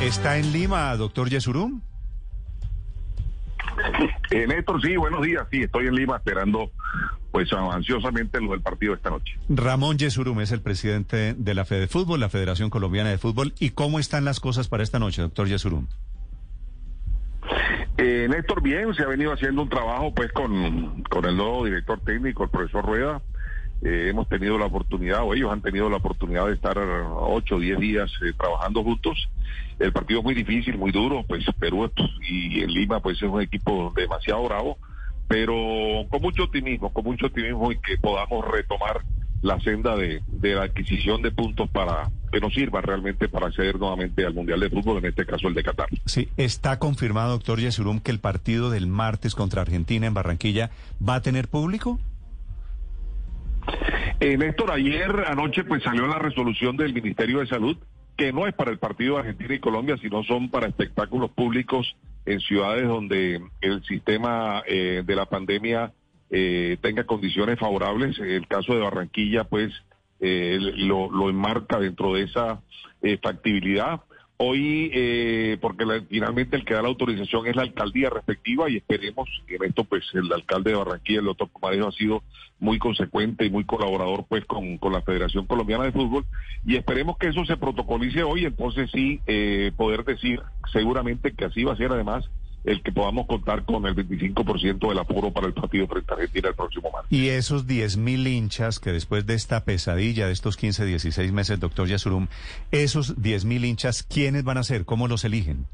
¿Está en Lima, doctor Yesurum? Eh, Néstor, sí, buenos días. Sí, estoy en Lima esperando pues ansiosamente lo del partido esta noche. Ramón Yesurum es el presidente de la Fede Fútbol, la Federación Colombiana de Fútbol. ¿Y cómo están las cosas para esta noche, doctor Yesurum? Eh, Néstor, bien, se ha venido haciendo un trabajo pues con, con el nuevo director técnico, el profesor Rueda. Eh, hemos tenido la oportunidad, o ellos han tenido la oportunidad de estar ocho o diez días eh, trabajando juntos. El partido es muy difícil, muy duro, pues Perú y en Lima pues es un equipo demasiado bravo, pero con mucho optimismo, con mucho optimismo y que podamos retomar la senda de, de la adquisición de puntos para que nos sirva realmente para acceder nuevamente al Mundial de Fútbol, en este caso el de Qatar. Sí, está confirmado, doctor Yesurum, que el partido del martes contra Argentina en Barranquilla va a tener público. Eh, Néstor, ayer anoche pues salió la resolución del Ministerio de Salud que no es para el partido de Argentina y Colombia, sino son para espectáculos públicos en ciudades donde el sistema eh, de la pandemia eh, tenga condiciones favorables. El caso de Barranquilla, pues, eh, lo, lo, enmarca dentro de esa eh, factibilidad. Hoy, eh, porque la, finalmente el que da la autorización es la alcaldía respectiva y esperemos que en esto, pues el alcalde de Barranquilla, el doctor Comarejo, ha sido muy consecuente y muy colaborador pues con, con la Federación Colombiana de Fútbol y esperemos que eso se protocolice hoy, entonces sí eh, poder decir seguramente que así va a ser además el que podamos contar con el 25% del apuro para el partido frente a Argentina el próximo martes. Y esos 10.000 hinchas que después de esta pesadilla de estos 15, 16 meses, doctor Yasurum, esos 10.000 hinchas, ¿quiénes van a ser? ¿Cómo los eligen?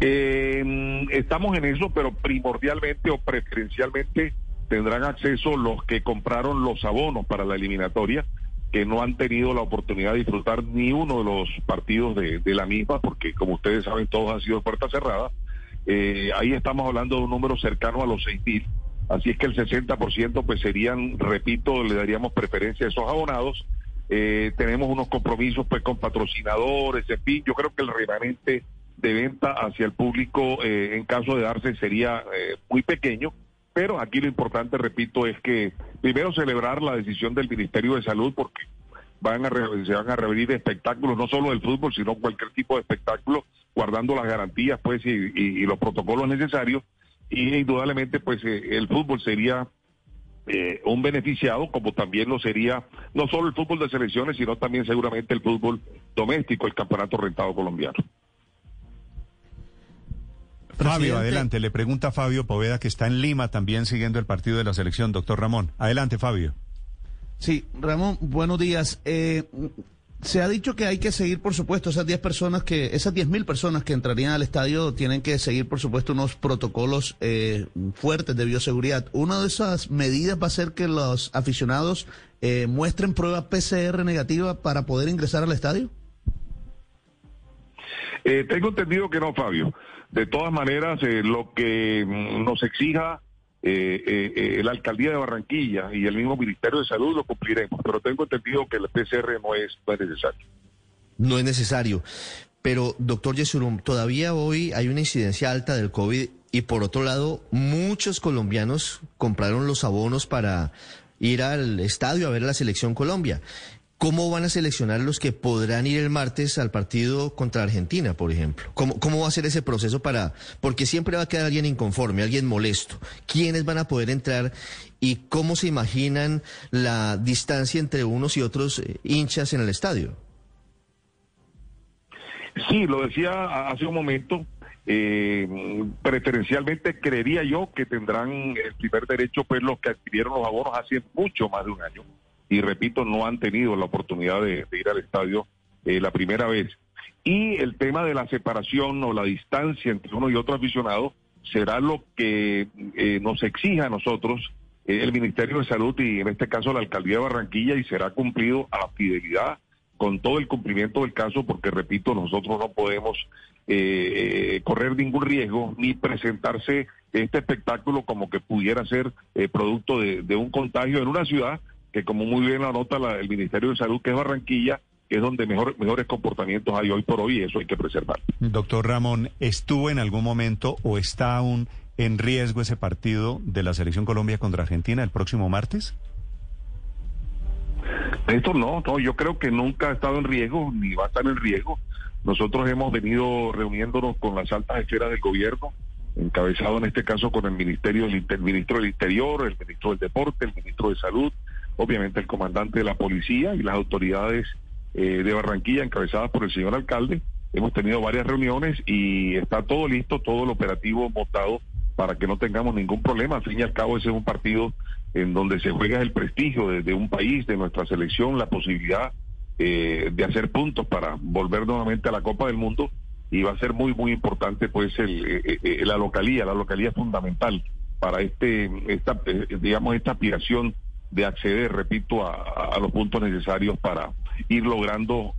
Eh, estamos en eso, pero primordialmente o preferencialmente tendrán acceso los que compraron los abonos para la eliminatoria que no han tenido la oportunidad de disfrutar ni uno de los partidos de, la misma, porque como ustedes saben, todos han sido puerta cerrada. Eh, ahí estamos hablando de un número cercano a los seis mil. Así es que el 60% pues serían, repito, le daríamos preferencia a esos abonados. Eh, tenemos unos compromisos pues con patrocinadores, en fin, yo creo que el remanente de venta hacia el público eh, en caso de darse sería eh, muy pequeño pero aquí lo importante, repito, es que primero celebrar la decisión del Ministerio de Salud porque van a se van a revenir espectáculos, no solo del fútbol, sino cualquier tipo de espectáculo, guardando las garantías pues y los protocolos necesarios. Y indudablemente pues eh, el fútbol sería eh, un beneficiado, como también lo sería no solo el fútbol de selecciones, sino también seguramente el fútbol doméstico, el campeonato rentado colombiano. Fabio, adelante. Le pregunta a Fabio Poveda, que está en Lima también siguiendo el partido de la selección. Doctor Ramón, adelante, Fabio. Sí, Ramón, buenos días. Eh, se ha dicho que hay que seguir, por supuesto, esas 10 personas que, esas 10 mil personas que entrarían al estadio tienen que seguir, por supuesto, unos protocolos eh, fuertes de bioseguridad. Una de esas medidas va a ser que los aficionados eh, muestren prueba PCR negativa para poder ingresar al estadio. Eh, tengo entendido que no, Fabio. De todas maneras, eh, lo que mm, nos exija eh, eh, la alcaldía de Barranquilla y el mismo Ministerio de Salud lo cumpliremos, pero tengo entendido que el PCR no es, no es necesario. No es necesario. Pero, doctor Yesurum, todavía hoy hay una incidencia alta del COVID y por otro lado, muchos colombianos compraron los abonos para ir al estadio a ver a la selección Colombia. ¿Cómo van a seleccionar los que podrán ir el martes al partido contra Argentina, por ejemplo? ¿Cómo, ¿Cómo va a ser ese proceso para...? Porque siempre va a quedar alguien inconforme, alguien molesto. ¿Quiénes van a poder entrar y cómo se imaginan la distancia entre unos y otros eh, hinchas en el estadio? Sí, lo decía hace un momento. Eh, preferencialmente creería yo que tendrán el primer derecho pues los que adquirieron los abonos hace mucho más de un año y repito, no han tenido la oportunidad de, ir al estadio eh, la primera vez. Y el tema de la separación o la distancia entre uno y otro aficionado será lo que eh, nos exija a nosotros eh, el Ministerio de Salud y en este caso la Alcaldía de Barranquilla y será cumplido a la fidelidad con todo el cumplimiento del caso, porque repito, nosotros no podemos correr ningún riesgo ni presentarse este espectáculo como que pudiera ser producto de, un contagio en una ciudad que, como muy bien lo anota la, el Ministerio de Salud, que es Barranquilla, que es donde mejor, mejores comportamientos hay hoy por hoy y eso hay que preservar. Doctor Ramón, ¿estuvo en algún momento o está aún en riesgo ese partido de la Selección Colombia contra Argentina el próximo martes? Esto no, no, yo creo que nunca ha estado en riesgo ni va a estar en riesgo. Nosotros hemos venido reuniéndonos con las altas esferas del gobierno, encabezado en este caso con el Ministerio del el Ministro del Interior, el Ministro del Deporte, el Ministro de Salud, obviamente el comandante de la policía y las autoridades eh, de Barranquilla encabezadas por el señor alcalde. Hemos tenido varias reuniones y está todo listo, todo el operativo montado para que no tengamos ningún problema. Al fin y al cabo, ese es un partido en donde se juega el prestigio de, un país, de nuestra selección, la posibilidad eh, de hacer puntos para volver nuevamente a la Copa del Mundo y va a ser muy muy importante pues el, eh, eh, la localía, la localía fundamental para este esta digamos esta aspiración de acceder, repito, a, los puntos necesarios para ir logrando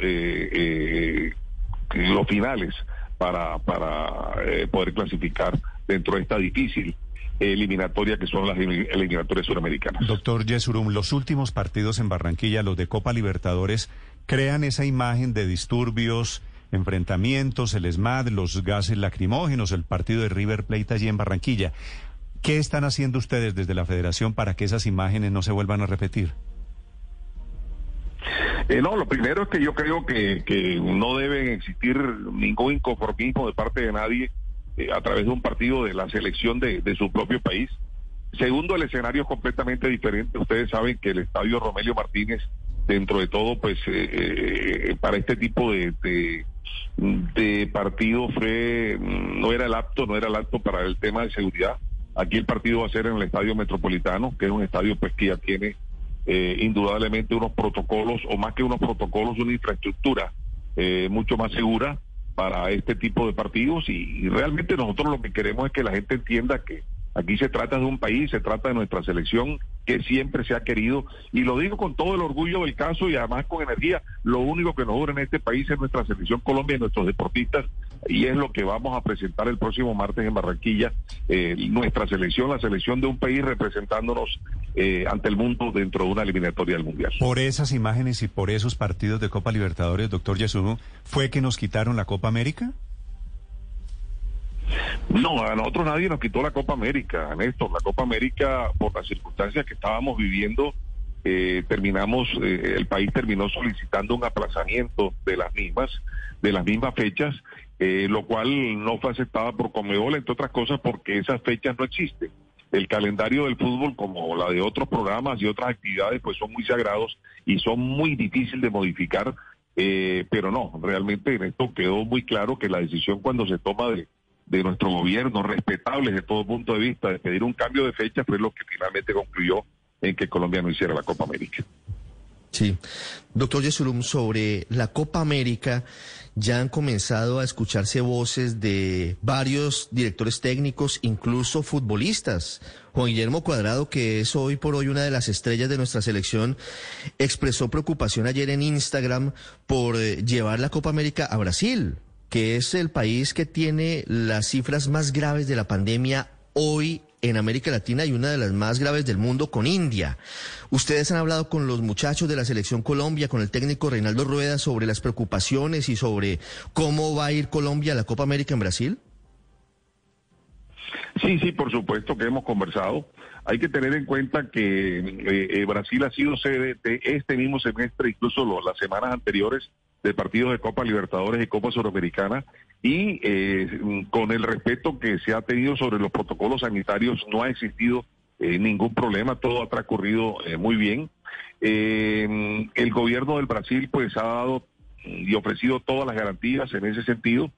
los finales para para poder clasificar dentro de esta difícil eliminatoria que son las eliminatorias suramericanas. Doctor Yesurum, los últimos partidos en Barranquilla, los de Copa Libertadores, crean esa imagen de disturbios, enfrentamientos, el ESMAD, los gases lacrimógenos, el partido de River Plate allí en Barranquilla. ¿Qué están haciendo ustedes desde la federación para que esas imágenes no se vuelvan a repetir? Eh, no, lo primero es que yo creo que, no debe existir ningún inconformismo de parte de nadie eh, a través de un partido de la selección de, su propio país. Segundo, el escenario es completamente diferente. Ustedes saben que el estadio Romelio Martínez, dentro de todo, pues eh, para este tipo de, de, partido fue no era el apto, no era el apto para el tema de seguridad. Aquí el partido va a ser en el estadio metropolitano, que es un estadio pues que ya tiene indudablemente unos protocolos, o más que unos protocolos, una infraestructura mucho más segura para este tipo de partidos. Y, realmente nosotros lo que queremos es que la gente entienda que aquí se trata de un país, se trata de nuestra selección que siempre se ha querido. Y lo digo con todo el orgullo del caso y además con energía, lo único que nos dura en este país es nuestra selección Colombia y nuestros deportistas y es lo que vamos a presentar el próximo martes en Barranquilla, eh, nuestra selección, la selección de un país representándonos eh, ante el mundo dentro de una eliminatoria del Mundial. Por esas imágenes y por esos partidos de Copa Libertadores, doctor Yasuno, ¿fue que nos quitaron la Copa América? No, a nosotros nadie nos quitó la Copa América, Néstor. La Copa América, por las circunstancias que estábamos viviendo, eh, terminamos, el país terminó solicitando un aplazamiento de las mismas, de las mismas fechas, eh, lo cual no fue aceptada por Comebol, entre otras cosas porque esas fechas no existen. El calendario del fútbol, como la de otros programas y otras actividades, pues son muy sagrados y son muy difíciles de modificar, eh, pero no, realmente en esto quedó muy claro que la decisión cuando se toma de, de nuestro gobierno, respetable de todo punto de vista, de pedir un cambio de fecha, fue lo que finalmente concluyó en que Colombia no hiciera la Copa América. Sí. Doctor Yesurum, sobre la Copa América, ya han comenzado a escucharse voces de varios directores técnicos, incluso futbolistas. Juan Guillermo Cuadrado, que es hoy por hoy una de las estrellas de nuestra selección, expresó preocupación ayer en Instagram por eh, llevar la Copa América a Brasil, que es el país que tiene las cifras más graves de la pandemia hoy en América Latina y una de las más graves del mundo con India. Ustedes han hablado con los muchachos de la selección Colombia, con el técnico Reinaldo Rueda sobre las preocupaciones y sobre cómo va a ir Colombia a la Copa América en Brasil. Sí, sí, por supuesto que hemos conversado. Hay que tener en cuenta que eh, eh, Brasil ha sido sede de este mismo semestre, incluso las semanas anteriores, de partidos de Copa Libertadores y Copa Sudamericana y eh, con el respeto que se ha tenido sobre los protocolos sanitarios no ha existido eh, ningún problema, todo ha transcurrido eh, muy bien. el gobierno del Brasil pues ha dado y ofrecido todas las garantías en ese sentido.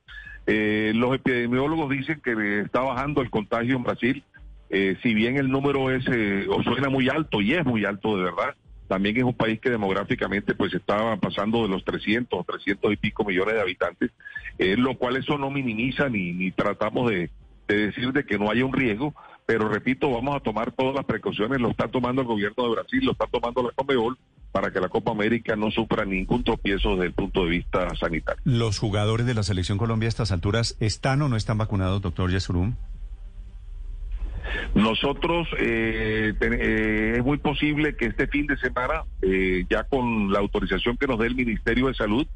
los epidemiólogos dicen que está bajando el contagio en Brasil, si bien el número es o suena muy alto y es muy alto de verdad, también es un país que demográficamente pues estaba pasando de los 300 o 300 y pico millones de habitantes, eh, lo cual eso no minimiza ni, ni tratamos de, decir de que no haya un riesgo, pero repito, vamos a tomar todas las precauciones, lo está tomando el gobierno de Brasil, lo está tomando la Comebol, para que la Copa América no sufra ningún tropiezo desde el punto de vista sanitario. ¿Los jugadores de la Selección Colombia a estas alturas están o no están vacunados, doctor Yesurum? Nosotros, eh, eh, es muy posible que este fin de semana, eh, ya con la autorización que nos dé el Ministerio de Salud,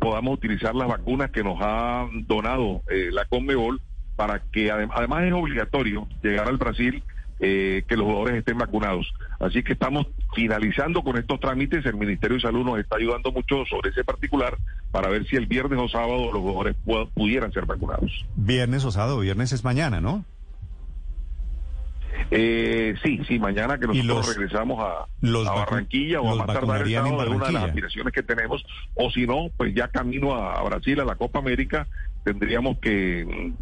podamos utilizar las vacunas que nos ha donado la Conmebol para que además es obligatorio llegar al Brasil que los jugadores estén vacunados. Así que estamos finalizando con estos trámites. El Ministerio de Salud nos está ayudando mucho sobre ese particular para ver si el viernes o sábado los jugadores pudieran ser vacunados. Viernes o sábado, viernes es mañana, ¿no? Eh, sí, sí, mañana que nosotros regresamos a, Barranquilla o a más tardar el sábado de una de las aspiraciones que tenemos, o si no, pues ya camino a, Brasil, a la Copa América, tendríamos que,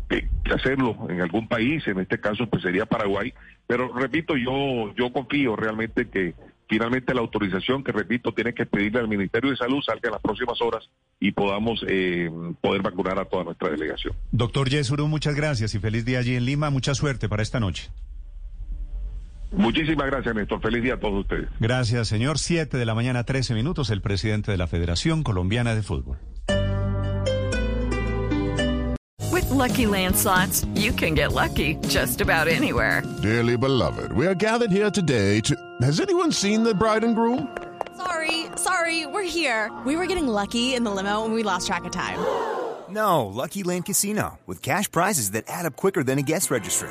hacerlo en algún país, en este caso pues sería Paraguay, pero repito, yo, yo confío realmente que finalmente la autorización que repito tiene que pedirle al Ministerio de Salud salga en las próximas horas y podamos eh, poder vacunar a toda nuestra delegación. Doctor Yesuru, muchas gracias y feliz día allí en Lima, mucha suerte para esta noche. Muchísimas gracias, Néstor. Feliz día a todos ustedes. Gracias, señor. Siete de la mañana, trece minutos, el presidente de la Federación Colombiana de Fútbol. With lucky landslots, you can get lucky just about anywhere. Dearly beloved, we are gathered here today to. Has anyone seen the bride and groom? Sorry, sorry, we're here. We were getting lucky in the limo and we lost track of time. No, Lucky Land Casino, with cash prizes that add up quicker than a guest registry